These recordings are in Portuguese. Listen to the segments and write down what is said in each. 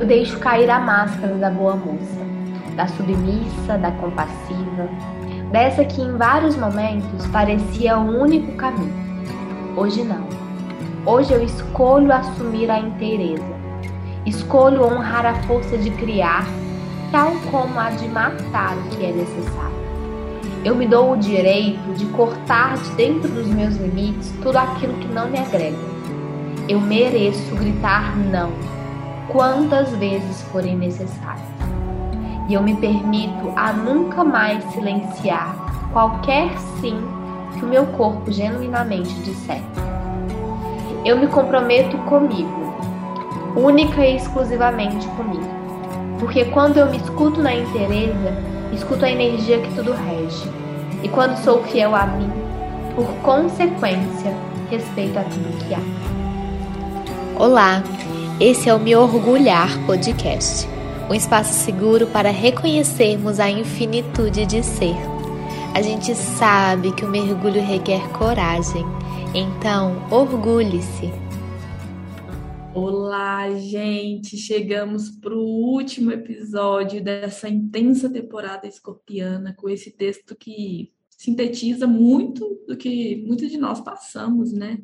eu deixo cair a máscara da boa moça, da submissa, da compassiva, dessa que em vários momentos parecia o único caminho. Hoje não. Hoje eu escolho assumir a inteireza. Escolho honrar a força de criar, tal como a de matar o que é necessário. Eu me dou o direito de cortar de dentro dos meus limites tudo aquilo que não me agrega. Eu mereço gritar não, quantas vezes forem necessárias. E eu me permito a nunca mais silenciar qualquer sim que o meu corpo genuinamente disser. Eu me comprometo comigo, única e exclusivamente comigo. Porque quando eu me escuto na inteireza, escuto a energia que tudo rege. E quando sou fiel a mim, por consequência, respeito a tudo que há. Olá, esse é o Me Orgulhar Podcast, um espaço seguro para reconhecermos a infinitude de ser. A gente sabe que o mergulho requer coragem, então orgulhe-se. Olá, gente! Chegamos para o último episódio dessa intensa temporada escorpiana com esse texto que sintetiza muito do que muitos de nós passamos, né?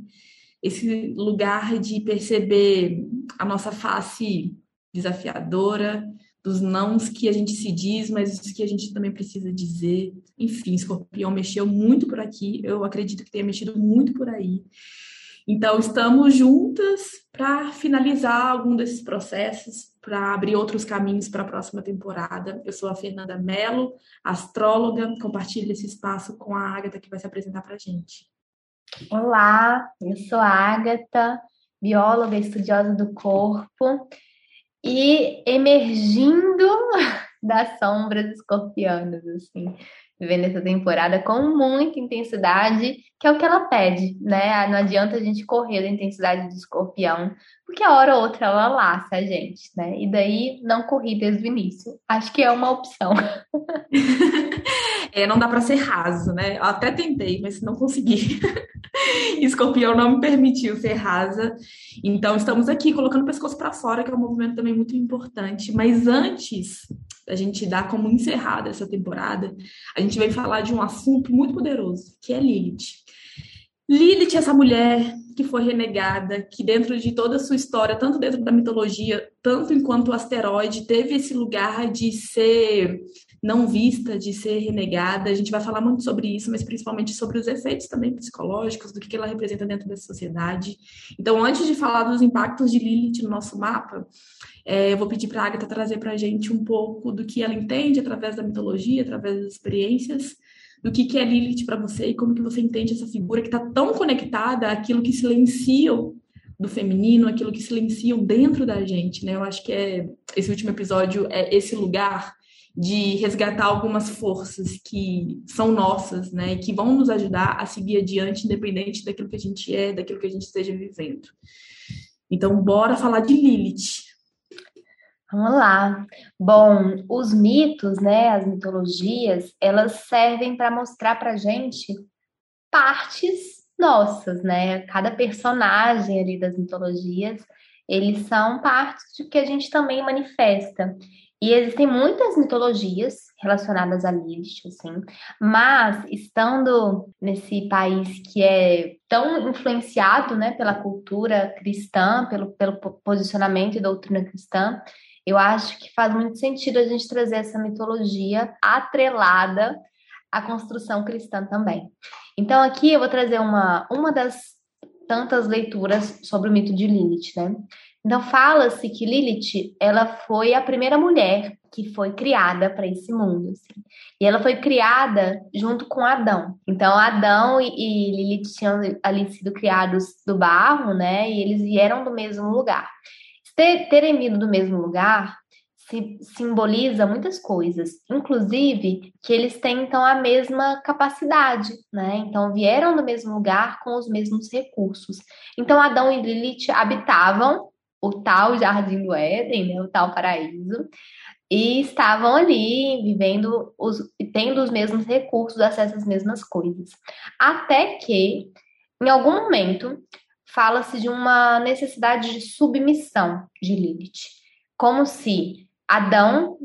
Esse lugar de perceber a nossa face desafiadora, dos nãos que a gente se diz, mas os que a gente também precisa dizer. Enfim, Escorpião mexeu muito por aqui, eu acredito que tenha mexido muito por aí. Então, estamos juntas para finalizar algum desses processos, para abrir outros caminhos para a próxima temporada. Eu sou a Fernanda Mello, astróloga, compartilho esse espaço com a Agatha, que vai se apresentar para a gente. Olá, eu sou a Agatha, bióloga estudiosa do corpo e emergindo das sombras escorpianas, assim vivendo essa temporada com muita intensidade, que é o que ela pede, né? Não adianta a gente correr da intensidade do escorpião, porque a hora ou outra ela laça a gente, né? E daí não corri desde o início. Acho que é uma opção. é, não dá para ser raso, né? Eu até tentei, mas não consegui. Escorpião não me permitiu ser rasa. Então, estamos aqui colocando o pescoço para fora, que é um movimento também muito importante. Mas antes da gente dar como encerrada essa temporada, a gente vai falar de um assunto muito poderoso, que é Lilith. Lilith, essa mulher que foi renegada, que dentro de toda a sua história, tanto dentro da mitologia, tanto enquanto asteroide, teve esse lugar de ser não vista, de ser renegada. A gente vai falar muito sobre isso, mas principalmente sobre os efeitos também psicológicos, do que ela representa dentro da sociedade. Então, antes de falar dos impactos de Lilith no nosso mapa, é, eu vou pedir para a Agatha trazer para a gente um pouco do que ela entende através da mitologia, através das experiências, do que, que é Lilith para você e como que você entende essa figura que está tão conectada àquilo que silenciam do feminino, aquilo que silenciam dentro da gente, né? Eu acho que é esse último episódio é esse lugar de resgatar algumas forças que são nossas, né, e que vão nos ajudar a seguir adiante, independente daquilo que a gente é, daquilo que a gente esteja vivendo. Então, bora falar de Lilith. Vamos lá. Bom, os mitos, né, as mitologias, elas servem para mostrar para gente partes nossas, né? Cada personagem ali das mitologias, eles são partes de que a gente também manifesta. E existem muitas mitologias relacionadas a Lilith, assim, mas estando nesse país que é tão influenciado, né, pela cultura cristã, pelo, pelo posicionamento e doutrina cristã, eu acho que faz muito sentido a gente trazer essa mitologia atrelada à construção cristã também. Então aqui eu vou trazer uma, uma das tantas leituras sobre o mito de Lilith, né? Então fala-se que Lilith, ela foi a primeira mulher que foi criada para esse mundo, assim. E ela foi criada junto com Adão. Então Adão e, e Lilith tinham ali sido criados do barro, né? E eles vieram do mesmo lugar. Ter, terem vindo do mesmo lugar se, simboliza muitas coisas, inclusive que eles têm então a mesma capacidade, né? Então vieram do mesmo lugar com os mesmos recursos. Então Adão e Lilith habitavam o tal jardim do Éden, né, o tal paraíso, e estavam ali vivendo os, tendo os mesmos recursos, acesso às mesmas coisas. Até que, em algum momento, fala-se de uma necessidade de submissão de Lilith. como se Adão,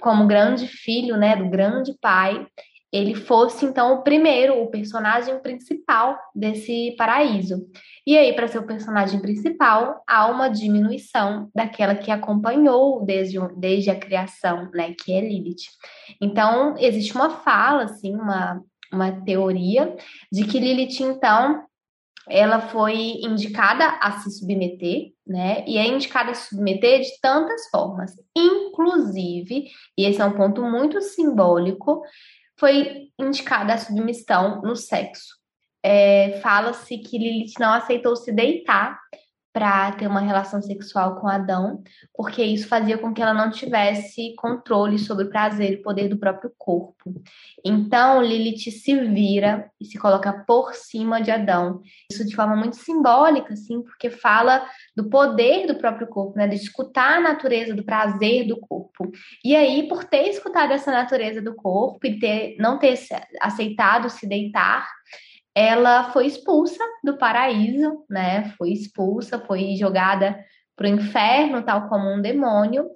como grande filho, né, do grande pai, ele fosse então o primeiro, o personagem principal desse paraíso. E aí, para ser o personagem principal, há uma diminuição daquela que acompanhou desde, desde a criação, né, que é Lilith. Então, existe uma fala, assim, uma, uma teoria de que Lilith, então, ela foi indicada a se submeter, né? E é indicada a se submeter de tantas formas, inclusive, e esse é um ponto muito simbólico, foi indicada a submissão no sexo. É, Fala-se que Lilith não aceitou se deitar para ter uma relação sexual com Adão, porque isso fazia com que ela não tivesse controle sobre o prazer e poder do próprio corpo. Então, Lilith se vira e se coloca por cima de Adão. Isso de forma muito simbólica, assim, porque fala do poder do próprio corpo, né, de escutar a natureza do prazer do corpo. E aí, por ter escutado essa natureza do corpo e ter não ter aceitado se deitar, ela foi expulsa do paraíso, né? Foi expulsa, foi jogada para o inferno, tal como um demônio,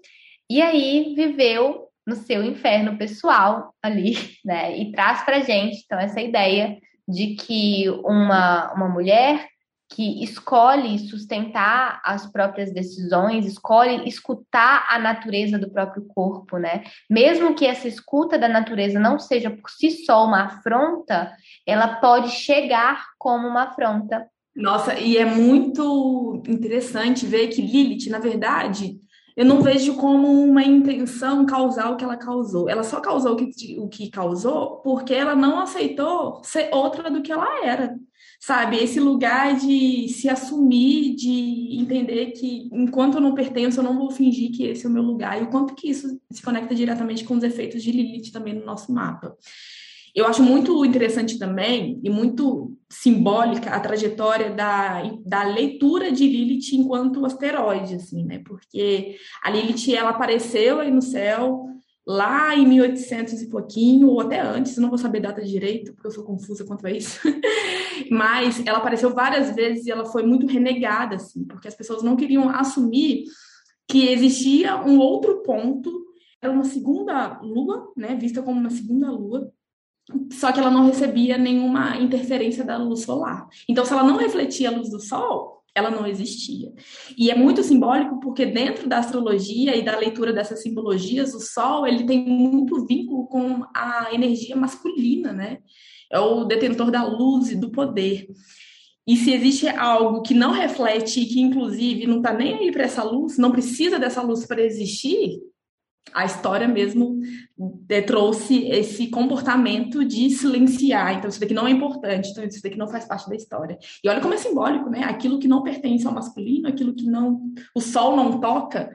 e aí viveu no seu inferno pessoal ali, né? E traz para gente então essa ideia de que uma, uma mulher que escolhe sustentar as próprias decisões, escolhe escutar a natureza do próprio corpo, né? Mesmo que essa escuta da natureza não seja por si só uma afronta, ela pode chegar como uma afronta. Nossa, e é muito interessante ver que Lilith, na verdade, eu não vejo como uma intenção causar o que ela causou. Ela só causou o que, o que causou porque ela não aceitou ser outra do que ela era sabe? Esse lugar de se assumir, de entender que enquanto eu não pertenço, eu não vou fingir que esse é o meu lugar. E o quanto que isso se conecta diretamente com os efeitos de Lilith também no nosso mapa. Eu acho muito interessante também e muito simbólica a trajetória da, da leitura de Lilith enquanto asteroide, assim, né? Porque a Lilith, ela apareceu aí no céu, lá em 1800 e pouquinho, ou até antes, não vou saber data direito, porque eu sou confusa quanto a isso. Mas ela apareceu várias vezes e ela foi muito renegada, assim, porque as pessoas não queriam assumir que existia um outro ponto, era uma segunda lua, né, vista como uma segunda lua, só que ela não recebia nenhuma interferência da luz solar. Então, se ela não refletia a luz do sol, ela não existia. E é muito simbólico porque dentro da astrologia e da leitura dessas simbologias, o Sol ele tem muito vínculo com a energia masculina, né? É o detentor da luz e do poder. E se existe algo que não reflete e que inclusive não está nem aí para essa luz, não precisa dessa luz para existir, a história mesmo é, trouxe esse comportamento de silenciar. Então, isso daqui não é importante, então isso daqui não faz parte da história. E olha como é simbólico, né? Aquilo que não pertence ao masculino, aquilo que não o sol não toca,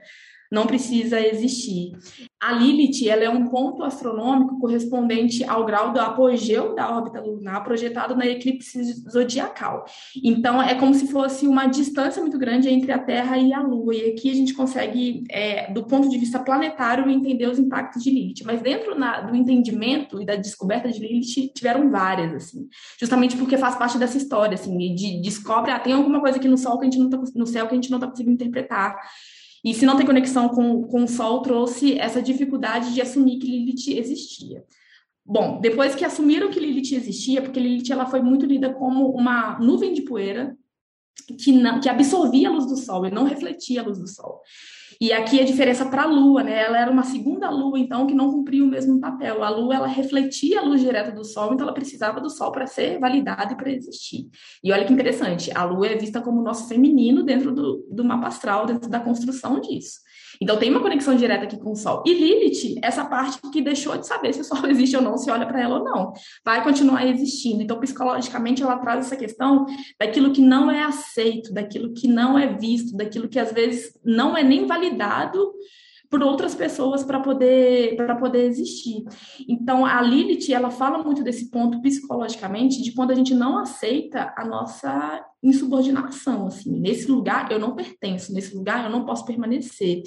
não precisa existir. A Lilith ela é um ponto astronômico correspondente ao grau do apogeu da órbita lunar projetado na eclipse zodiacal. Então, é como se fosse uma distância muito grande entre a Terra e a Lua. E aqui a gente consegue, é, do ponto de vista planetário, entender os impactos de Lilith. Mas dentro na, do entendimento e da descoberta de Lilith, tiveram várias, assim. Justamente porque faz parte dessa história, assim, de descobre, ah, tem alguma coisa aqui no, sol que a gente não tá, no céu que a gente não está conseguindo interpretar. E se não tem conexão com, com o Sol, trouxe essa dificuldade de assumir que Lilith existia. Bom, depois que assumiram que Lilith existia, porque Lilith ela foi muito lida como uma nuvem de poeira que, não, que absorvia a luz do Sol e não refletia a luz do Sol. E aqui a diferença para a Lua, né? Ela era uma segunda Lua, então, que não cumpria o mesmo papel. A Lua, ela refletia a luz direta do Sol, então ela precisava do Sol para ser validada e para existir. E olha que interessante, a Lua é vista como o nosso feminino dentro do, do mapa astral, dentro da construção disso. Então tem uma conexão direta aqui com o Sol. E Lilith, essa parte que deixou de saber se o Sol existe ou não, se olha para ela ou não, vai continuar existindo. Então, psicologicamente, ela traz essa questão daquilo que não é aceito, daquilo que não é visto, daquilo que às vezes não é nem validado por outras pessoas para poder para poder existir. Então a Lilith ela fala muito desse ponto psicologicamente de quando a gente não aceita a nossa insubordinação assim nesse lugar eu não pertenço nesse lugar eu não posso permanecer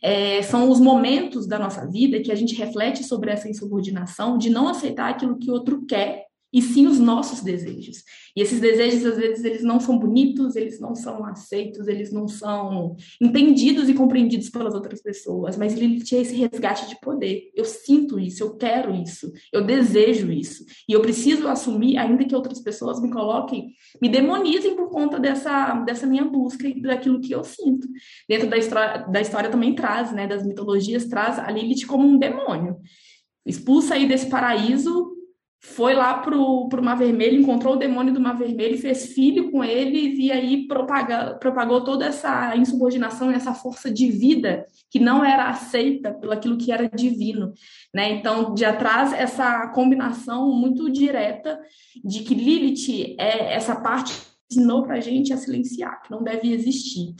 é, são os momentos da nossa vida que a gente reflete sobre essa insubordinação de não aceitar aquilo que o outro quer e sim os nossos desejos. E esses desejos, às vezes, eles não são bonitos, eles não são aceitos, eles não são entendidos e compreendidos pelas outras pessoas, mas ele tinha esse resgate de poder. Eu sinto isso, eu quero isso, eu desejo isso, e eu preciso assumir, ainda que outras pessoas me coloquem, me demonizem por conta dessa, dessa minha busca e daquilo que eu sinto. Dentro da história, da história também traz, né, das mitologias, traz a Lilith como um demônio. Expulsa aí desse paraíso foi lá pro, pro Mar Vermelho, encontrou o demônio do Mar Vermelho, fez filho com eles e aí propaga, propagou toda essa insubordinação e essa força de vida que não era aceita pelo aquilo que era divino, né? Então, de atrás essa combinação muito direta de que Lilith é essa parte ensinou para a gente a silenciar, que não deve existir.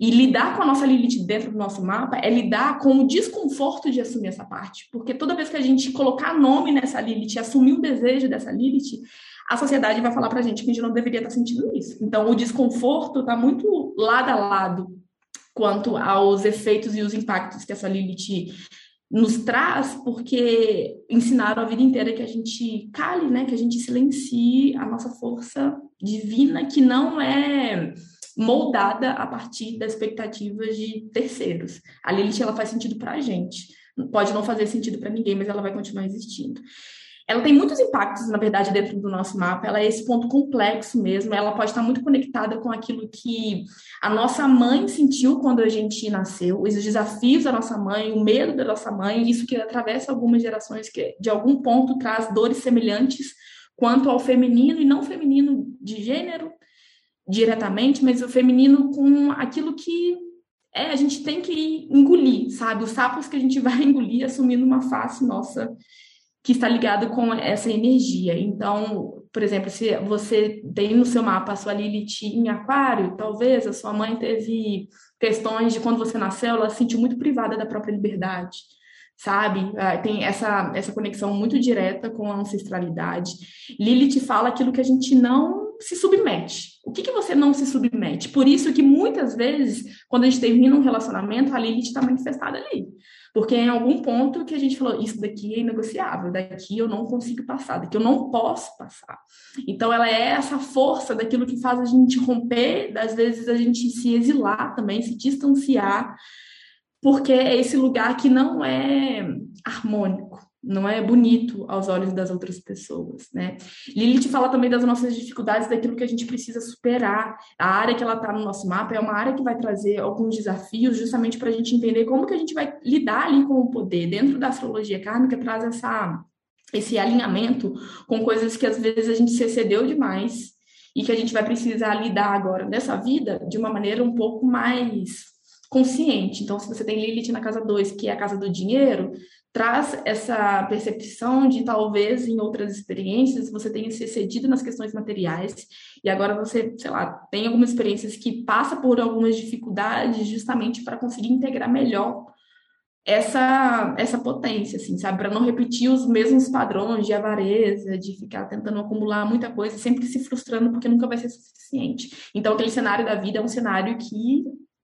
E lidar com a nossa Lilith dentro do nosso mapa é lidar com o desconforto de assumir essa parte. Porque toda vez que a gente colocar nome nessa Lilith, assumir o desejo dessa Lilith, a sociedade vai falar pra gente que a gente não deveria estar sentindo isso. Então, o desconforto está muito lado a lado quanto aos efeitos e os impactos que essa Lilith nos traz, porque ensinaram a vida inteira que a gente cale, né? Que a gente silencie a nossa força divina, que não é moldada a partir das expectativas de terceiros. A Lilith ela faz sentido para a gente. Pode não fazer sentido para ninguém, mas ela vai continuar existindo. Ela tem muitos impactos, na verdade, dentro do nosso mapa. Ela é esse ponto complexo mesmo. Ela pode estar muito conectada com aquilo que a nossa mãe sentiu quando a gente nasceu, os desafios da nossa mãe, o medo da nossa mãe, isso que atravessa algumas gerações que, de algum ponto, traz dores semelhantes quanto ao feminino e não feminino de gênero, diretamente, mas o feminino com aquilo que é, a gente tem que engolir, sabe? Os sapos que a gente vai engolir assumindo uma face nossa que está ligada com essa energia. Então, por exemplo, se você tem no seu mapa a sua Lilith em aquário, talvez a sua mãe teve questões de quando você nasceu, ela se sentiu muito privada da própria liberdade, sabe? Ah, tem essa, essa conexão muito direta com a ancestralidade. Lilith fala aquilo que a gente não se submete. O que, que você não se submete? Por isso que muitas vezes, quando a gente termina um relacionamento, a Lilith está manifestada ali. Porque em algum ponto que a gente falou, isso daqui é inegociável, daqui eu não consigo passar, daqui eu não posso passar. Então ela é essa força daquilo que faz a gente romper, às vezes a gente se exilar também, se distanciar, porque é esse lugar que não é harmônico não é bonito aos olhos das outras pessoas, né? Lilith fala também das nossas dificuldades, daquilo que a gente precisa superar. A área que ela está no nosso mapa é uma área que vai trazer alguns desafios, justamente para a gente entender como que a gente vai lidar ali com o poder. Dentro da astrologia kármica traz essa esse alinhamento com coisas que às vezes a gente se excedeu demais e que a gente vai precisar lidar agora nessa vida de uma maneira um pouco mais consciente. Então, se você tem Lilith na casa 2, que é a casa do dinheiro, traz essa percepção de talvez em outras experiências você tenha se excedido nas questões materiais e agora você, sei lá, tem algumas experiências que passa por algumas dificuldades justamente para conseguir integrar melhor essa essa potência, assim, sabe, para não repetir os mesmos padrões de avareza, de ficar tentando acumular muita coisa, sempre se frustrando porque nunca vai ser suficiente. Então, aquele cenário da vida é um cenário que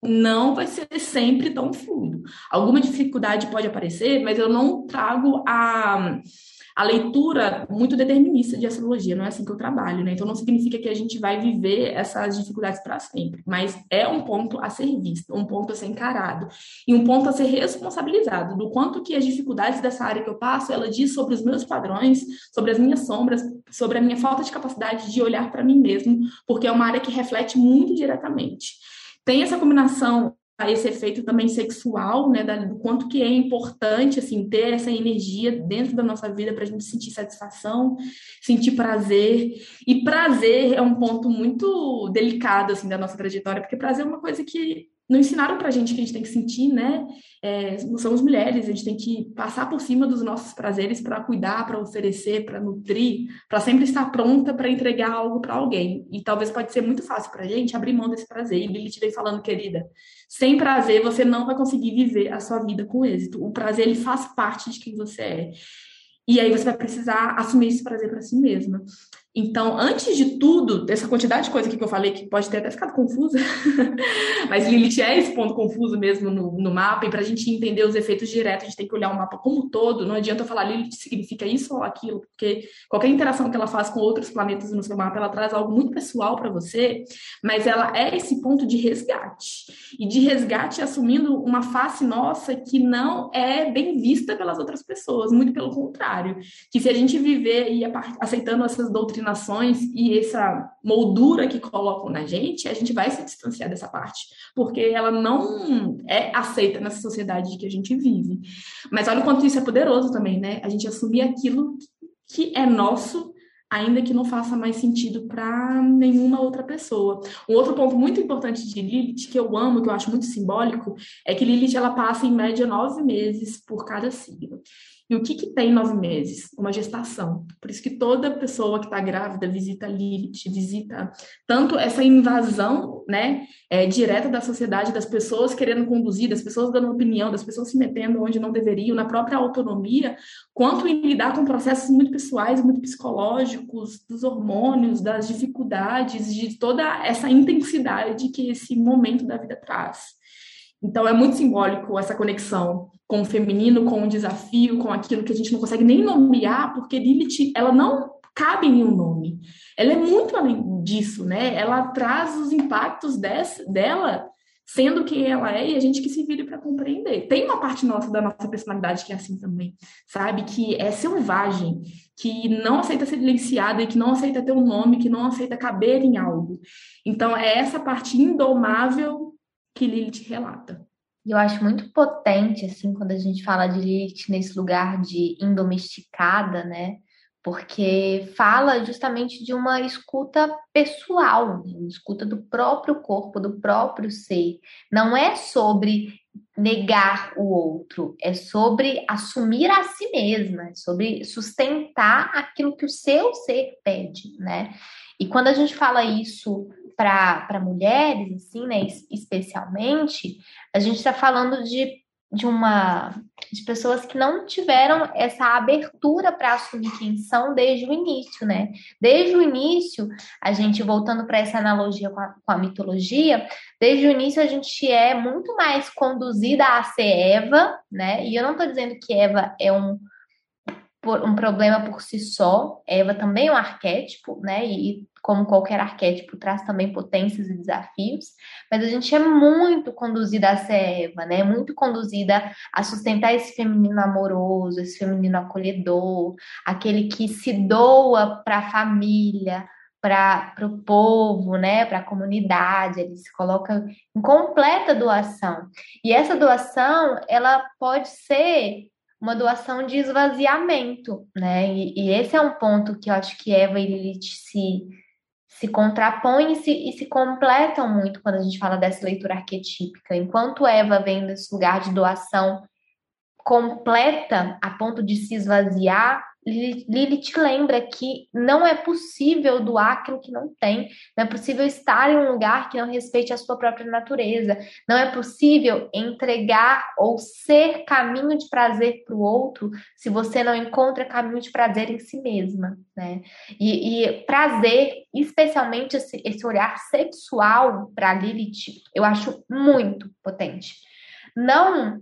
não vai ser sempre tão fluido. Alguma dificuldade pode aparecer, mas eu não trago a, a leitura muito determinista de astrologia, não é assim que eu trabalho, né? Então não significa que a gente vai viver essas dificuldades para sempre, mas é um ponto a ser visto, um ponto a ser encarado e um ponto a ser responsabilizado do quanto que as dificuldades dessa área que eu passo, ela diz sobre os meus padrões, sobre as minhas sombras, sobre a minha falta de capacidade de olhar para mim mesmo, porque é uma área que reflete muito diretamente. Tem essa combinação esse efeito também sexual, né, do quanto que é importante, assim, ter essa energia dentro da nossa vida para a gente sentir satisfação, sentir prazer, e prazer é um ponto muito delicado, assim, da nossa trajetória, porque prazer é uma coisa que não ensinaram pra gente que a gente tem que sentir, né? É, somos mulheres, a gente tem que passar por cima dos nossos prazeres para cuidar, para oferecer, para nutrir, para sempre estar pronta para entregar algo para alguém. E talvez pode ser muito fácil pra gente abrir mão desse prazer. E Lilith vem falando, querida, sem prazer você não vai conseguir viver a sua vida com êxito. O prazer ele faz parte de quem você é. E aí você vai precisar assumir esse prazer para si mesma. Então, antes de tudo, dessa quantidade de coisa que eu falei, que pode ter até ficado confusa, mas Lilith é esse ponto confuso mesmo no, no mapa, e para a gente entender os efeitos diretos, a gente tem que olhar o mapa como um todo. Não adianta eu falar Lilith significa isso ou aquilo, porque qualquer interação que ela faz com outros planetas no seu mapa, ela traz algo muito pessoal para você, mas ela é esse ponto de resgate. E de resgate assumindo uma face nossa que não é bem vista pelas outras pessoas, muito pelo contrário. Que se a gente viver e aceitando essas doutrinas doutrinações e essa moldura que colocam na gente, a gente vai se distanciar dessa parte, porque ela não é aceita nessa sociedade que a gente vive. Mas olha o quanto isso é poderoso também, né? A gente assumir aquilo que é nosso ainda que não faça mais sentido para nenhuma outra pessoa. Um outro ponto muito importante de Lilith, que eu amo, que eu acho muito simbólico, é que Lilith ela passa em média nove meses por cada signo. E o que, que tem nove meses? Uma gestação. Por isso que toda pessoa que está grávida visita Lilith, visita tanto essa invasão né, é, direta da sociedade, das pessoas querendo conduzir, das pessoas dando opinião, das pessoas se metendo onde não deveriam, na própria autonomia, quanto em lidar com processos muito pessoais, muito psicológicos, dos hormônios, das dificuldades, de toda essa intensidade que esse momento da vida traz. Então é muito simbólico essa conexão com o feminino, com o desafio, com aquilo que a gente não consegue nem nomear, porque Lilith, ela não cabe em um nome. Ela é muito além disso, né? Ela traz os impactos dessa, dela sendo quem ela é e a gente que se vire para compreender. Tem uma parte nossa da nossa personalidade que é assim também, sabe? Que é selvagem, que não aceita ser silenciada e que não aceita ter um nome, que não aceita caber em algo. Então é essa parte indomável que Lilith relata. Eu acho muito potente, assim, quando a gente fala de Lilith nesse lugar de indomesticada, né? Porque fala justamente de uma escuta pessoal, né? uma escuta do próprio corpo, do próprio ser. Não é sobre negar o outro, é sobre assumir a si mesma, é sobre sustentar aquilo que o seu ser pede, né? E quando a gente fala isso para mulheres, assim, né, especialmente, a gente está falando de, de uma de pessoas que não tiveram essa abertura para assumir quem são desde o início, né? Desde o início, a gente voltando para essa analogia com a, com a mitologia, desde o início a gente é muito mais conduzida a ser Eva, né? E eu não estou dizendo que Eva é um um problema por si só. Eva também é um arquétipo, né? E como qualquer arquétipo traz também potências e desafios, mas a gente é muito conduzida a ser Eva, né? Muito conduzida a sustentar esse feminino amoroso, esse feminino acolhedor, aquele que se doa para a família, para o povo, né, para a comunidade, ele se coloca em completa doação. E essa doação, ela pode ser uma doação de esvaziamento, né? E, e, esse é um ponto que eu acho que Eva e Lilith se, se contrapõem e se, e se completam muito quando a gente fala dessa leitura arquetípica. Enquanto Eva vem desse lugar de doação completa a ponto de se esvaziar, Lili te lembra que não é possível doar aquilo que não tem, não é possível estar em um lugar que não respeite a sua própria natureza, não é possível entregar ou ser caminho de prazer para o outro se você não encontra caminho de prazer em si mesma, né? E, e prazer, especialmente esse, esse olhar sexual para Lilith, eu acho muito potente. Não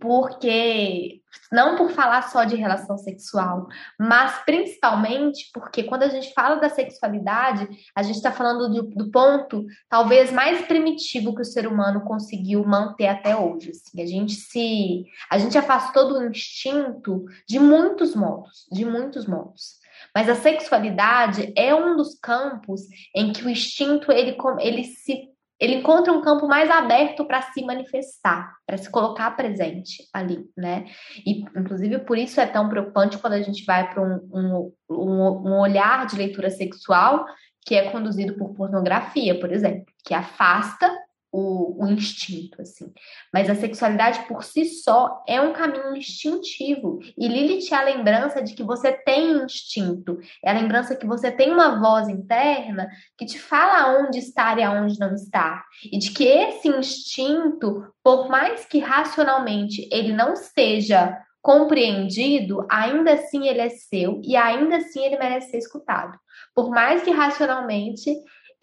porque não por falar só de relação sexual, mas principalmente porque quando a gente fala da sexualidade, a gente está falando do, do, ponto talvez mais primitivo que o ser humano conseguiu manter até hoje. Assim. A gente se, a gente afastou do instinto de muitos modos, de muitos modos. Mas a sexualidade é um dos campos em que o instinto ele, ele se ele encontra um campo mais aberto para se manifestar, para se colocar presente ali, né? E, inclusive, por isso é tão preocupante quando a gente vai para um, um, um, olhar de leitura sexual que é conduzido por pornografia, por exemplo, que afasta o, o, instinto, assim. Mas a sexualidade por si só é um caminho instintivo. E Lilith é a lembrança de que você tem instinto. É a lembrança que você tem uma voz interna que te fala onde estar e aonde não estar. E de que esse instinto, por mais que racionalmente ele não seja compreendido, ainda assim ele é seu e ainda assim ele merece ser escutado. Por mais que racionalmente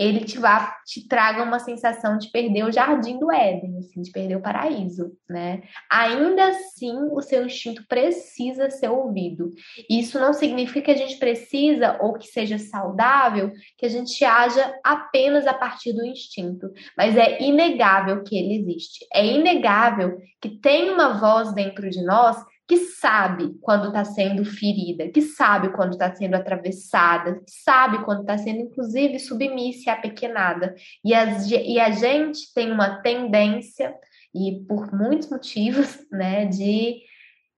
ele te, vá, te traga uma sensação de perder o jardim do Éden, assim, de perder o paraíso, né? Ainda assim, o seu instinto precisa ser ouvido. Isso não significa que a gente precisa, ou que seja saudável, que a gente haja apenas a partir do instinto, mas é inegável que ele existe. É inegável que tem uma voz dentro de nós que sabe quando está sendo ferida, que sabe quando está sendo atravessada, que sabe quando está sendo, inclusive, submissa e apequenada. E, as, e a gente tem uma tendência, e por muitos motivos, né, de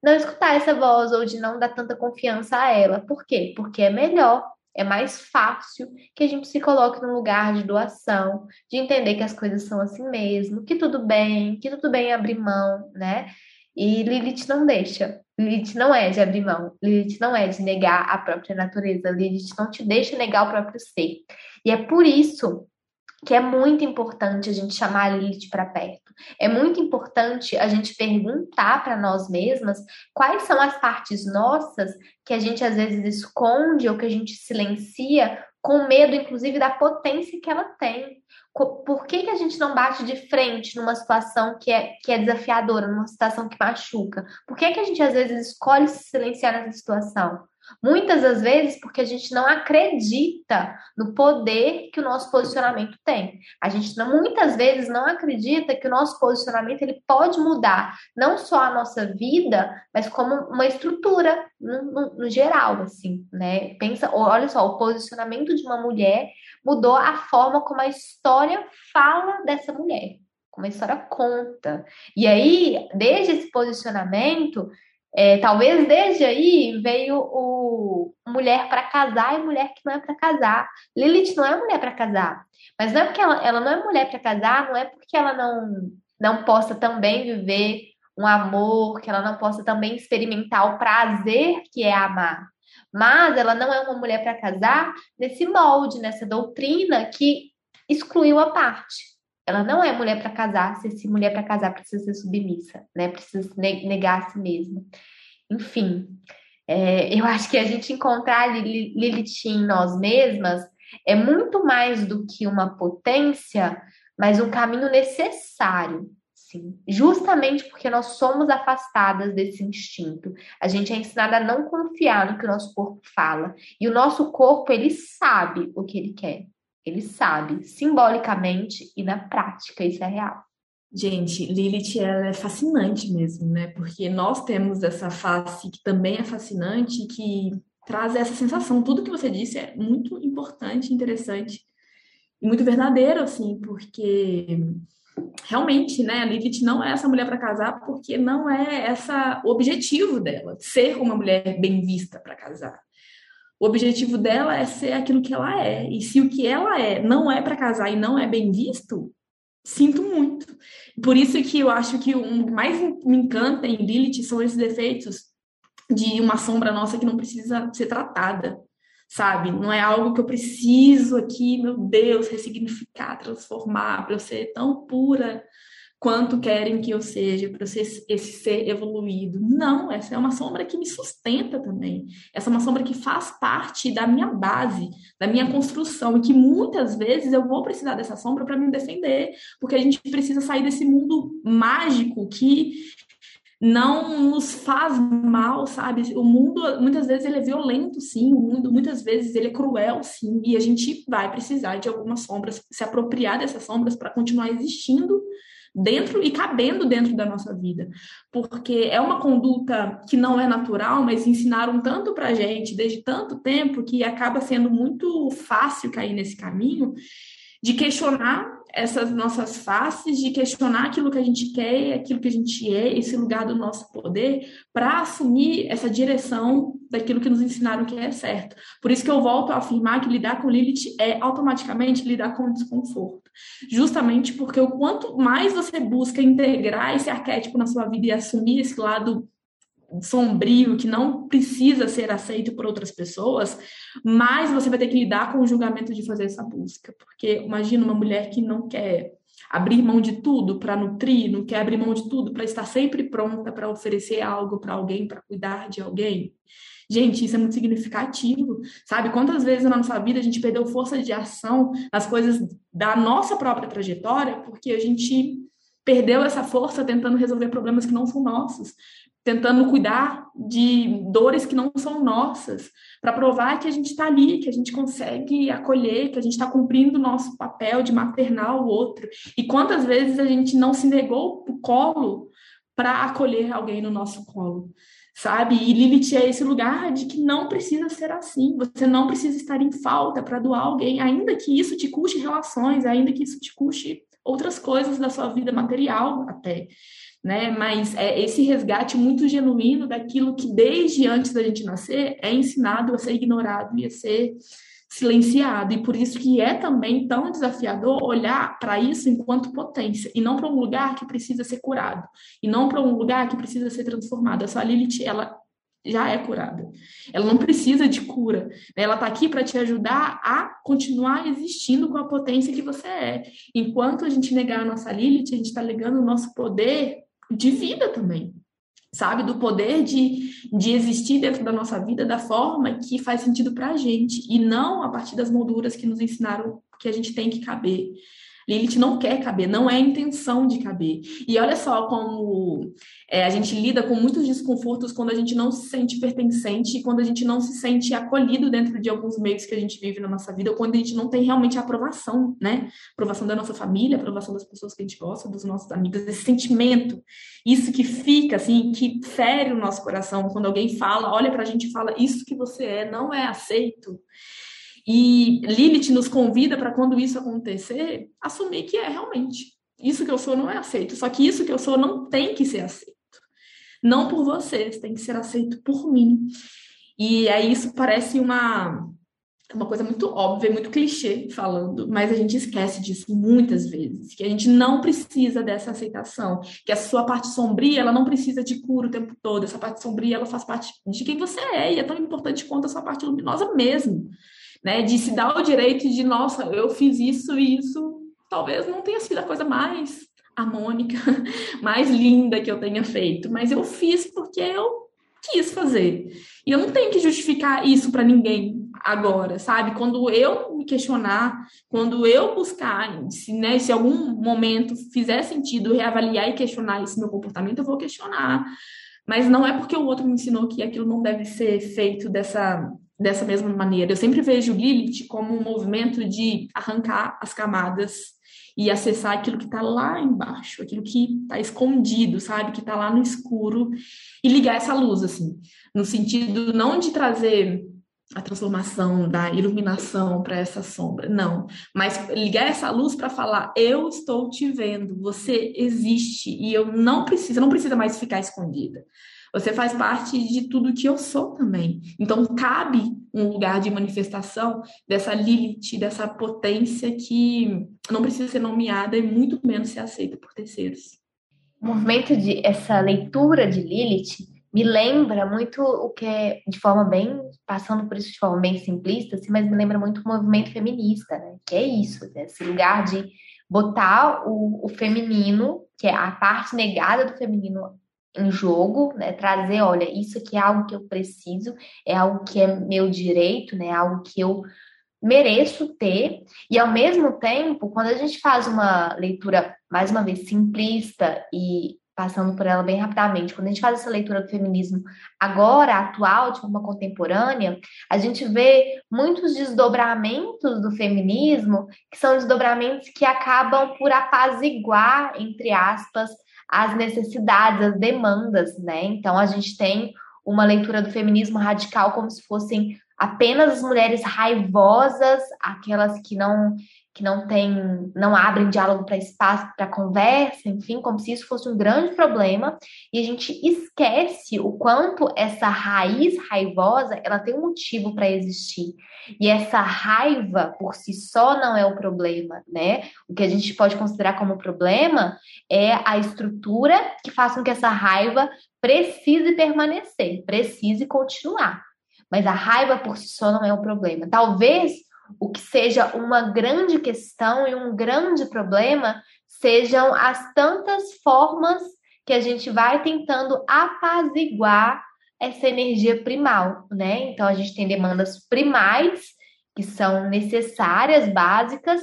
não escutar essa voz ou de não dar tanta confiança a ela. Por quê? Porque é melhor é mais fácil que a gente se coloque num lugar de doação, de entender que as coisas são assim mesmo, que tudo bem, que tudo bem abrir mão, né? E Lilith não deixa. Lilith não é de abrir mão. Lilith não é de negar a própria natureza. Lilith não te deixa negar o próprio ser. E é por isso que é muito importante a gente chamar a Lilith para perto. É muito importante a gente perguntar para nós mesmas quais são as partes nossas que a gente às vezes esconde ou que a gente silencia com medo, inclusive, da potência que ela tem por que, que a gente não bate de frente numa situação que é, que é desafiadora, numa situação que machuca? Por que, que a gente às vezes escolhe se silenciar nessa situação? Muitas das vezes porque a gente não acredita no poder que o nosso posicionamento tem. A gente não, muitas vezes não acredita que o nosso posicionamento ele pode mudar não só a nossa vida, mas como uma estrutura no, no, no geral, assim, né? Pensa, olha só, o posicionamento de uma mulher mudou a forma como a história fala dessa mulher, como a história conta. E aí, desde esse posicionamento, é, talvez desde aí veio o mulher para casar e mulher que não é para casar. Lilith não é mulher para casar, mas não é porque ela, ela não é mulher para casar, não é porque ela não não possa também viver um amor, que ela não possa também experimentar o prazer que é amar. Mas ela não é uma mulher para casar nesse molde, nessa doutrina que excluiu a parte. Ela não é mulher para casar, se esse mulher para casar precisa ser submissa, né? Precisa negar a si mesma. Enfim, é, eu acho que a gente encontrar Lilith em nós mesmas é muito mais do que uma potência, mas um caminho necessário, Justamente porque nós somos afastadas desse instinto. A gente é ensinada a não confiar no que o nosso corpo fala. E o nosso corpo, ele sabe o que ele quer. Ele sabe, simbolicamente e na prática, isso é real. Gente, Lilith ela é fascinante mesmo, né? Porque nós temos essa face que também é fascinante, que traz essa sensação. Tudo que você disse é muito importante, interessante e muito verdadeiro, assim, porque realmente, né, a Lilith não é essa mulher para casar porque não é essa o objetivo dela, ser uma mulher bem vista para casar. O objetivo dela é ser aquilo que ela é. E se o que ela é não é para casar e não é bem visto, sinto muito. Por isso que eu acho que o que mais me encanta em Lilith são esses defeitos de uma sombra nossa que não precisa ser tratada, sabe? Não é algo que eu preciso aqui, meu Deus, ressignificar, transformar para eu ser tão pura quanto querem que eu seja, para ser esse ser evoluído. Não, essa é uma sombra que me sustenta também. Essa é uma sombra que faz parte da minha base, da minha construção, e que muitas vezes eu vou precisar dessa sombra para me defender, porque a gente precisa sair desse mundo mágico que não nos faz mal, sabe? O mundo, muitas vezes, ele é violento, sim. O mundo, muitas vezes, ele é cruel, sim. E a gente vai precisar de algumas sombras, se apropriar dessas sombras para continuar existindo dentro e cabendo dentro da nossa vida, porque é uma conduta que não é natural, mas ensinaram tanto para gente desde tanto tempo que acaba sendo muito fácil cair nesse caminho de questionar essas nossas faces, de questionar aquilo que a gente quer, aquilo que a gente é, esse lugar do nosso poder, para assumir essa direção daquilo que nos ensinaram que é certo. Por isso que eu volto a afirmar que lidar com Lilith é automaticamente lidar com desconforto. Justamente porque o quanto mais você busca integrar esse arquétipo na sua vida e assumir esse lado sombrio, que não precisa ser aceito por outras pessoas, mais você vai ter que lidar com o julgamento de fazer essa busca. Porque imagina uma mulher que não quer abrir mão de tudo para nutrir, não quer abrir mão de tudo para estar sempre pronta para oferecer algo para alguém, para cuidar de alguém. Gente, isso é muito significativo, sabe? Quantas vezes na nossa vida a gente perdeu força de ação nas coisas da nossa própria trajetória porque a gente perdeu essa força tentando resolver problemas que não são nossos, tentando cuidar de dores que não são nossas, para provar que a gente está ali, que a gente consegue acolher, que a gente está cumprindo o nosso papel de maternar o outro. E quantas vezes a gente não se negou o colo para acolher alguém no nosso colo, sabe? E Lilith é esse lugar de que não precisa ser assim, você não precisa estar em falta para doar alguém, ainda que isso te custe relações, ainda que isso te custe outras coisas da sua vida material até né? Mas é esse resgate muito genuíno daquilo que desde antes da gente nascer é ensinado a ser ignorado e a ser silenciado. E por isso que é também tão desafiador olhar para isso enquanto potência e não para um lugar que precisa ser curado e não para um lugar que precisa ser transformado. A sua Lilith, ela já é curada. Ela não precisa de cura. Né? Ela está aqui para te ajudar a continuar existindo com a potência que você é. Enquanto a gente negar a nossa Lilith, a gente está negando o nosso poder de vida também, sabe? Do poder de, de existir dentro da nossa vida da forma que faz sentido para a gente e não a partir das molduras que nos ensinaram que a gente tem que caber. Lilith não quer caber, não é a intenção de caber. E olha só como é, a gente lida com muitos desconfortos quando a gente não se sente pertencente e quando a gente não se sente acolhido dentro de alguns meios que a gente vive na nossa vida, quando a gente não tem realmente a aprovação, né? Aprovação da nossa família, aprovação das pessoas que a gente gosta, dos nossos amigos, esse sentimento, isso que fica, assim, que fere o nosso coração quando alguém fala, olha pra gente e fala, isso que você é não é aceito. E Lilith nos convida para quando isso acontecer, assumir que é realmente. Isso que eu sou não é aceito. Só que isso que eu sou não tem que ser aceito. Não por vocês, tem que ser aceito por mim. E aí isso parece uma uma coisa muito óbvia, muito clichê falando, mas a gente esquece disso muitas vezes, que a gente não precisa dessa aceitação, que a sua parte sombria, ela não precisa de cura o tempo todo, essa parte sombria, ela faz parte de quem você é, e é tão importante quanto a sua parte luminosa mesmo né? De se dar o direito de, nossa, eu fiz isso e isso talvez não tenha sido a coisa mais harmônica, mais linda que eu tenha feito, mas eu fiz porque eu quis fazer. E eu não tenho que justificar isso para ninguém agora, sabe? Quando eu me questionar, quando eu buscar, se, né, se algum momento fizer sentido reavaliar e questionar esse meu comportamento, eu vou questionar. Mas não é porque o outro me ensinou que aquilo não deve ser feito dessa dessa mesma maneira. Eu sempre vejo Lilith como um movimento de arrancar as camadas e acessar aquilo que está lá embaixo, aquilo que está escondido, sabe? Que está lá no escuro e ligar essa luz, assim, no sentido não de trazer a transformação da iluminação para essa sombra, não, mas ligar essa luz para falar: eu estou te vendo, você existe e eu não preciso, não precisa mais ficar escondida. Você faz parte de tudo que eu sou também. Então, cabe um lugar de manifestação dessa Lilith, dessa potência que não precisa ser nomeada e muito menos ser aceita por terceiros. O movimento de essa leitura de Lilith me lembra muito o que é, de forma bem, passando por isso de forma bem simplista, assim, mas me lembra muito o movimento feminista, né? Que é isso, né? esse lugar de botar o, o feminino, que é a parte negada do feminino, em jogo, né? Trazer, olha, isso aqui é algo que eu preciso, é algo que é meu direito, né? É algo que eu mereço ter. E ao mesmo tempo, quando a gente faz uma leitura mais uma vez simplista e passando por ela bem rapidamente, quando a gente faz essa leitura do feminismo agora, atual, de forma contemporânea, a gente vê muitos desdobramentos do feminismo que são desdobramentos que acabam por apaziguar, entre aspas, as necessidades, as demandas, né? Então a gente tem uma leitura do feminismo radical como se fossem apenas as mulheres raivosas, aquelas que não que não tem, não abrem diálogo para espaço, para conversa, enfim, como se isso fosse um grande problema, e a gente esquece o quanto essa raiz raivosa, ela tem um motivo para existir. E essa raiva por si só não é o problema, né? O que a gente pode considerar como problema é a estrutura que faz com que essa raiva precise permanecer, precise continuar. Mas a raiva por si só não é o problema. Talvez o que seja uma grande questão e um grande problema sejam as tantas formas que a gente vai tentando apaziguar essa energia primal, né? Então a gente tem demandas primais que são necessárias, básicas,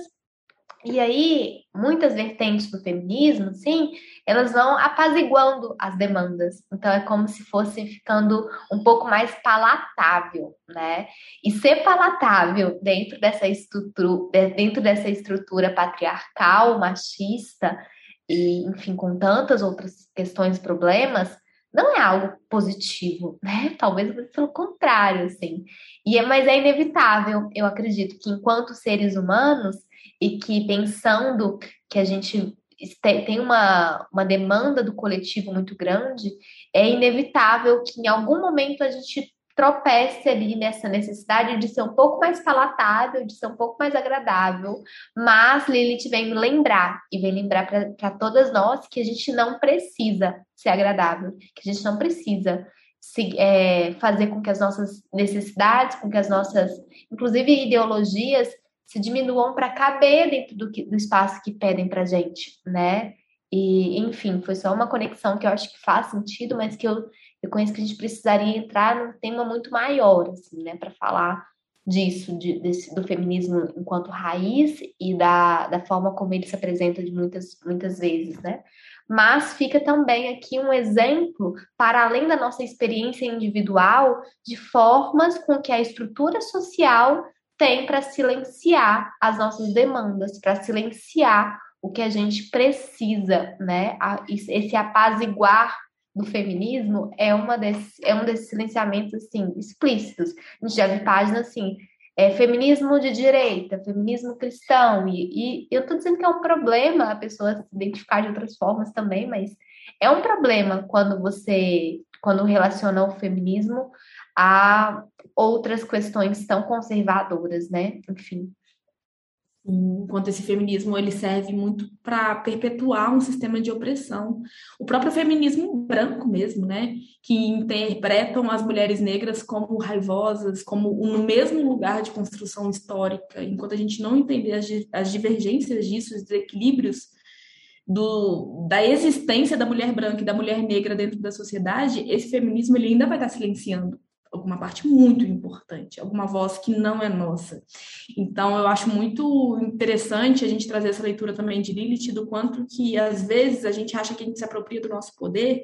e aí, muitas vertentes do feminismo, sim, elas vão apaziguando as demandas. Então, é como se fosse ficando um pouco mais palatável, né? E ser palatável dentro dessa estrutura, dentro dessa estrutura patriarcal, machista, e, enfim, com tantas outras questões, problemas, não é algo positivo, né? Talvez pelo contrário, assim. E é, mas é inevitável, eu acredito, que enquanto seres humanos e que pensando que a gente tem uma, uma demanda do coletivo muito grande, é inevitável que em algum momento a gente tropece ali nessa necessidade de ser um pouco mais palatável, de ser um pouco mais agradável. Mas Lilith vem lembrar, e vem lembrar para todas nós que a gente não precisa ser agradável, que a gente não precisa se, é, fazer com que as nossas necessidades, com que as nossas, inclusive ideologias, se diminuam para caber dentro do, que, do espaço que pedem para gente, né? E, enfim, foi só uma conexão que eu acho que faz sentido, mas que eu, eu conheço que a gente precisaria entrar num tema muito maior, assim, né, para falar disso, de, desse, do feminismo enquanto raiz e da, da forma como ele se apresenta de muitas, muitas vezes, né? Mas fica também aqui um exemplo, para além da nossa experiência individual, de formas com que a estrutura social tem para silenciar as nossas demandas, para silenciar o que a gente precisa, né? Esse apaziguar do feminismo é, uma desse, é um desses silenciamentos assim, explícitos. A gente já viu páginas assim, é, feminismo de direita, feminismo cristão, e, e eu estou dizendo que é um problema a pessoa se identificar de outras formas também, mas é um problema quando você, quando relaciona o feminismo a outras questões tão conservadoras, né? Enfim. Enquanto esse feminismo ele serve muito para perpetuar um sistema de opressão. O próprio feminismo branco mesmo, né? Que interpretam as mulheres negras como raivosas, como no mesmo lugar de construção histórica. Enquanto a gente não entender as, as divergências disso, os desequilíbrios do, da existência da mulher branca e da mulher negra dentro da sociedade, esse feminismo ele ainda vai estar silenciando alguma parte muito importante, alguma voz que não é nossa. Então, eu acho muito interessante a gente trazer essa leitura também de Lilith, do quanto que, às vezes, a gente acha que a gente se apropria do nosso poder,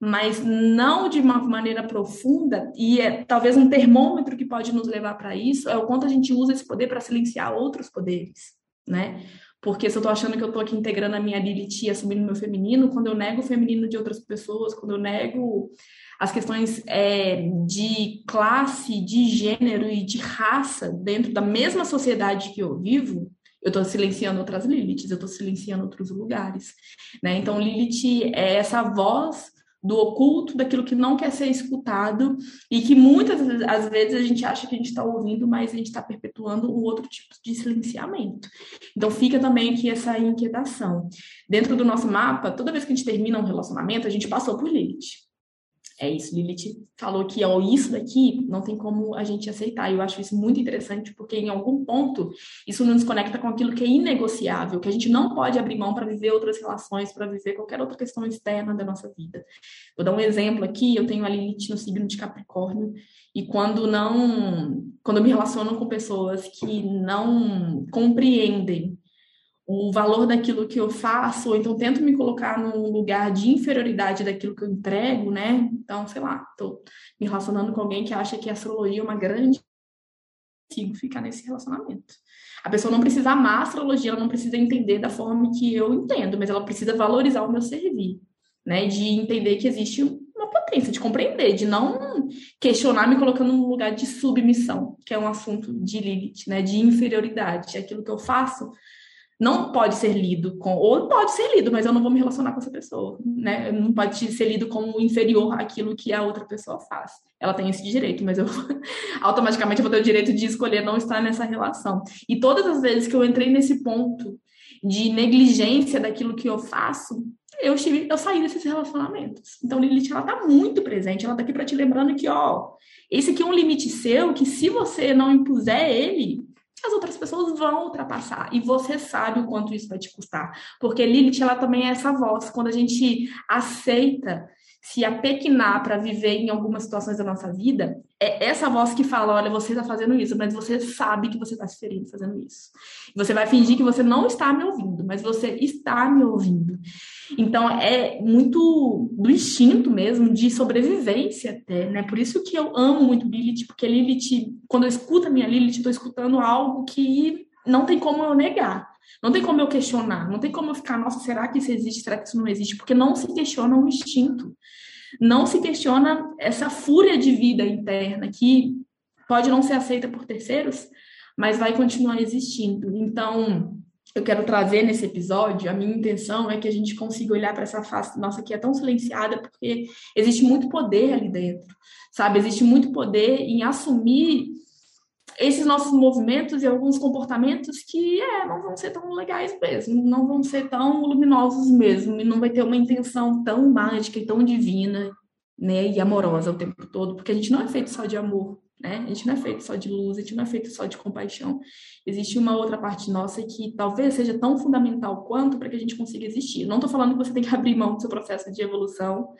mas não de uma maneira profunda, e é talvez um termômetro que pode nos levar para isso, é o quanto a gente usa esse poder para silenciar outros poderes, né? Porque se eu estou achando que eu estou aqui integrando a minha Lilith e assumindo meu feminino, quando eu nego o feminino de outras pessoas, quando eu nego as questões é, de classe, de gênero e de raça dentro da mesma sociedade que eu vivo, eu estou silenciando outras Liliths, eu estou silenciando outros lugares. Né? Então, Lilith é essa voz do oculto, daquilo que não quer ser escutado e que muitas às vezes a gente acha que a gente está ouvindo, mas a gente está perpetuando um outro tipo de silenciamento. Então fica também aqui essa inquietação. Dentro do nosso mapa, toda vez que a gente termina um relacionamento, a gente passou por Lilith é isso, Lilith falou que ó, isso daqui não tem como a gente aceitar. Eu acho isso muito interessante, porque em algum ponto isso nos conecta com aquilo que é inegociável, que a gente não pode abrir mão para viver outras relações, para viver qualquer outra questão externa da nossa vida. Vou dar um exemplo aqui, eu tenho a Lilith no signo de Capricórnio, e quando não, quando eu me relaciono com pessoas que não compreendem o valor daquilo que eu faço, ou então tento me colocar num lugar de inferioridade daquilo que eu entrego, né? Então, sei lá, tô me relacionando com alguém que acha que a astrologia é uma grande consigo ficar nesse relacionamento. A pessoa não precisa amar a astrologia, ela não precisa entender da forma que eu entendo, mas ela precisa valorizar o meu servir, né? De entender que existe uma potência, de compreender, de não questionar me colocando num lugar de submissão, que é um assunto de Lilith, né? De inferioridade. Aquilo que eu faço não pode ser lido com, ou pode ser lido, mas eu não vou me relacionar com essa pessoa, né? Não pode ser lido como inferior àquilo que a outra pessoa faz. Ela tem esse direito, mas eu automaticamente eu vou ter o direito de escolher não estar nessa relação. E todas as vezes que eu entrei nesse ponto de negligência daquilo que eu faço, eu, estive, eu saí desses relacionamentos. Então, Lilith, ela tá muito presente, ela tá aqui para te lembrando que, ó, esse aqui é um limite seu, que se você não impuser ele, as outras pessoas vão ultrapassar. E você sabe o quanto isso vai te custar. Porque Lilith, ela também é essa voz. Quando a gente aceita se apequinar para viver em algumas situações da nossa vida, é essa voz que fala: olha, você está fazendo isso, mas você sabe que você está se ferindo fazendo isso. Você vai fingir que você não está me ouvindo, mas você está me ouvindo. Então é muito do instinto mesmo, de sobrevivência até, né? Por isso que eu amo muito Lilith, porque Lilith, quando eu escuto a minha Lilith, estou escutando algo que não tem como eu negar. Não tem como eu questionar, não tem como eu ficar, nossa, será que isso existe, será que isso não existe? Porque não se questiona o instinto. Não se questiona essa fúria de vida interna que pode não ser aceita por terceiros, mas vai continuar existindo. Então, eu quero trazer nesse episódio, a minha intenção é que a gente consiga olhar para essa face nossa que é tão silenciada, porque existe muito poder ali dentro, sabe? Existe muito poder em assumir esses nossos movimentos e alguns comportamentos que é, não vão ser tão legais mesmo, não vão ser tão luminosos mesmo, e não vai ter uma intenção tão mágica e tão divina, né, e amorosa o tempo todo, porque a gente não é feito só de amor, né? A gente não é feito só de luz, a gente não é feito só de compaixão. Existe uma outra parte nossa que talvez seja tão fundamental quanto para que a gente consiga existir. Não estou falando que você tem que abrir mão do seu processo de evolução,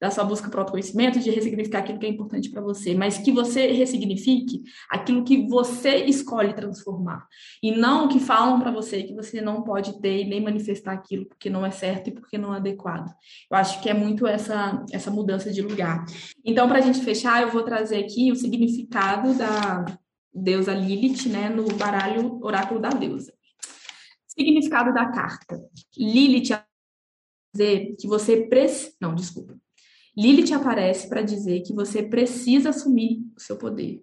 da sua busca para o autoconhecimento, de ressignificar aquilo que é importante para você, mas que você ressignifique aquilo que você escolhe transformar. E não o que falam para você que você não pode ter e nem manifestar aquilo porque não é certo e porque não é adequado. Eu acho que é muito essa, essa mudança de lugar. Então, para a gente fechar, eu vou trazer aqui o significado da deusa Lilith, né, no baralho Oráculo da Deusa. Significado da carta. Lilith dizer que você precisa. Não, desculpa. Lilith aparece para dizer que você precisa assumir o seu poder.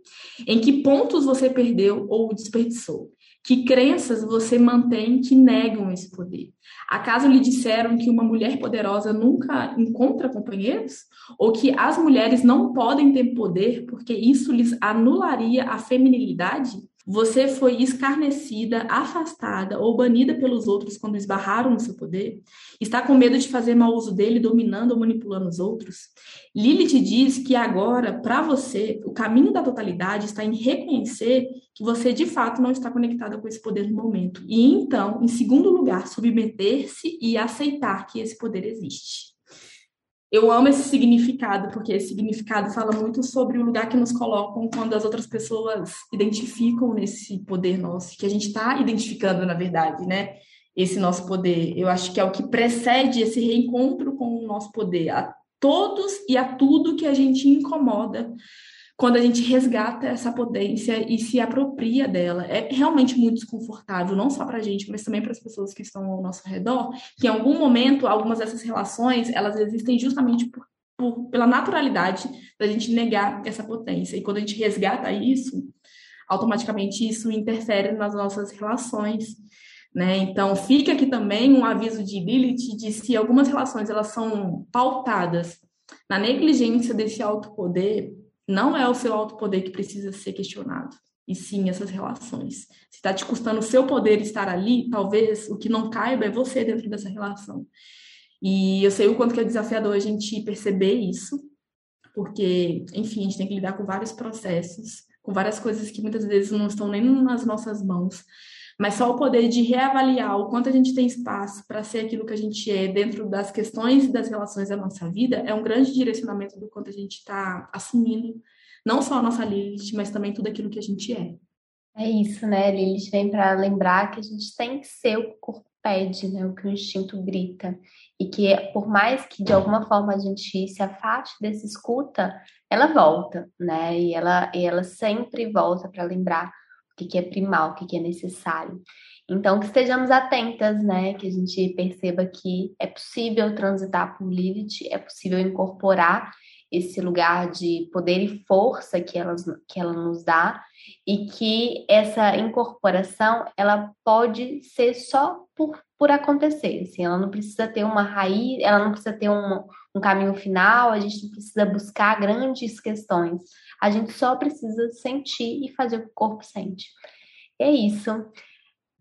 Em que pontos você perdeu ou desperdiçou? Que crenças você mantém que negam esse poder? Acaso lhe disseram que uma mulher poderosa nunca encontra companheiros? Ou que as mulheres não podem ter poder porque isso lhes anularia a feminilidade? Você foi escarnecida, afastada ou banida pelos outros quando esbarraram no seu poder? Está com medo de fazer mau uso dele, dominando ou manipulando os outros? Lilith diz que agora, para você, o caminho da totalidade está em reconhecer que você de fato não está conectada com esse poder no momento. E então, em segundo lugar, submeter-se e aceitar que esse poder existe. Eu amo esse significado, porque esse significado fala muito sobre o lugar que nos colocam quando as outras pessoas identificam nesse poder nosso, que a gente está identificando, na verdade, né? Esse nosso poder. Eu acho que é o que precede esse reencontro com o nosso poder, a todos e a tudo que a gente incomoda quando a gente resgata essa potência e se apropria dela. É realmente muito desconfortável, não só para a gente, mas também para as pessoas que estão ao nosso redor, que em algum momento, algumas dessas relações, elas existem justamente por, por, pela naturalidade da gente negar essa potência. E quando a gente resgata isso, automaticamente isso interfere nas nossas relações. Né? Então, fica aqui também um aviso de Lilith de se algumas relações elas são pautadas na negligência desse autopoder, não é o seu alto poder que precisa ser questionado, e sim essas relações. Se está te custando o seu poder estar ali, talvez o que não caiba é você dentro dessa relação. E eu sei o quanto que é desafiador a gente perceber isso, porque, enfim, a gente tem que lidar com vários processos, com várias coisas que muitas vezes não estão nem nas nossas mãos, mas só o poder de reavaliar o quanto a gente tem espaço para ser aquilo que a gente é dentro das questões e das relações da nossa vida é um grande direcionamento do quanto a gente está assumindo não só a nossa Lilith, mas também tudo aquilo que a gente é. É isso, né? Lilith vem para lembrar que a gente tem que ser o que o corpo pede, né? O que o instinto grita. E que por mais que de alguma forma a gente se afaste desse escuta, ela volta, né? E ela, e ela sempre volta para lembrar o que, é primal, o que, é necessário. Então, que estejamos atentas, né? Que a gente perceba que é possível transitar por Lilith, é possível incorporar esse lugar de poder e força que ela, que ela nos dá e que essa incorporação ela pode ser só por, por acontecer, assim, ela não precisa ter uma raiz, ela não precisa ter um, um caminho final, a gente não precisa buscar grandes questões, a gente só precisa sentir e fazer o que o corpo sente. É isso.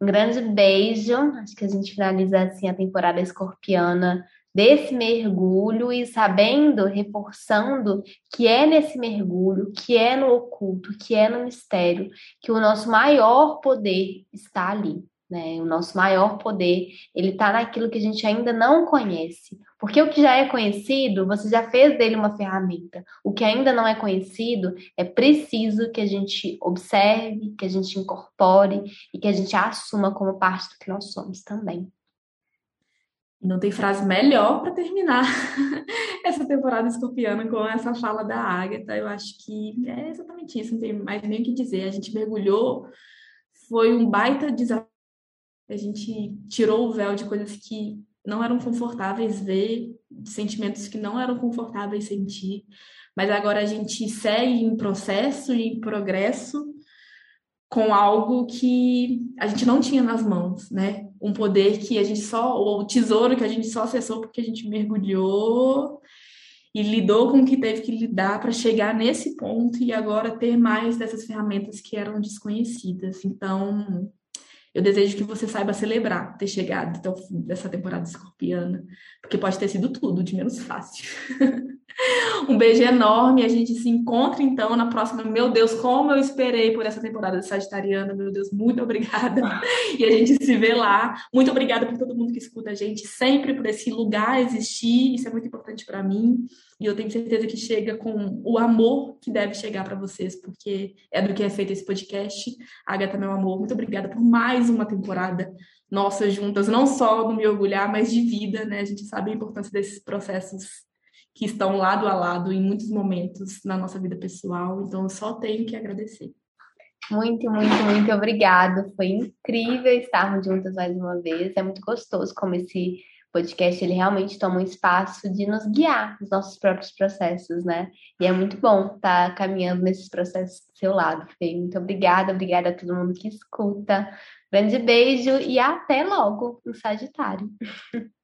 Um grande beijo. Acho que a gente finaliza assim a temporada escorpiana desse mergulho e sabendo, reforçando que é nesse mergulho, que é no oculto, que é no mistério, que o nosso maior poder está ali. Né? O nosso maior poder, ele está naquilo que a gente ainda não conhece. Porque o que já é conhecido, você já fez dele uma ferramenta. O que ainda não é conhecido, é preciso que a gente observe, que a gente incorpore e que a gente assuma como parte do que nós somos também. Não tem frase melhor para terminar essa temporada escorpiana com essa fala da Agatha. Eu acho que é exatamente isso, não tem mais nem o que dizer. A gente mergulhou, foi um baita desafio. A gente tirou o véu de coisas que não eram confortáveis ver, sentimentos que não eram confortáveis sentir. Mas agora a gente segue em processo e em progresso com algo que a gente não tinha nas mãos, né? Um poder que a gente só, ou o tesouro que a gente só acessou porque a gente mergulhou e lidou com o que teve que lidar para chegar nesse ponto e agora ter mais dessas ferramentas que eram desconhecidas. Então, eu desejo que você saiba celebrar ter chegado até o fim dessa temporada escorpiana, porque pode ter sido tudo de menos fácil. Um beijo enorme. A gente se encontra então na próxima. Meu Deus, como eu esperei por essa temporada de Sagitariana. Meu Deus, muito obrigada. E a gente se vê lá. Muito obrigada por todo mundo que escuta a gente, sempre por esse lugar existir. Isso é muito importante para mim. E eu tenho certeza que chega com o amor que deve chegar para vocês, porque é do que é feito esse podcast. Agatha, meu amor, muito obrigada por mais uma temporada nossa juntas, não só no me orgulhar, mas de vida, né? A gente sabe a importância desses processos que estão lado a lado em muitos momentos na nossa vida pessoal. Então, eu só tenho que agradecer. Muito, muito, muito obrigado. Foi incrível estarmos juntas mais uma vez. É muito gostoso como esse podcast ele realmente toma um espaço de nos guiar nos nossos próprios processos, né? E é muito bom estar caminhando nesses processos do seu lado, Fê. Muito obrigada, obrigada a todo mundo que escuta. Grande beijo e até logo no Sagitário.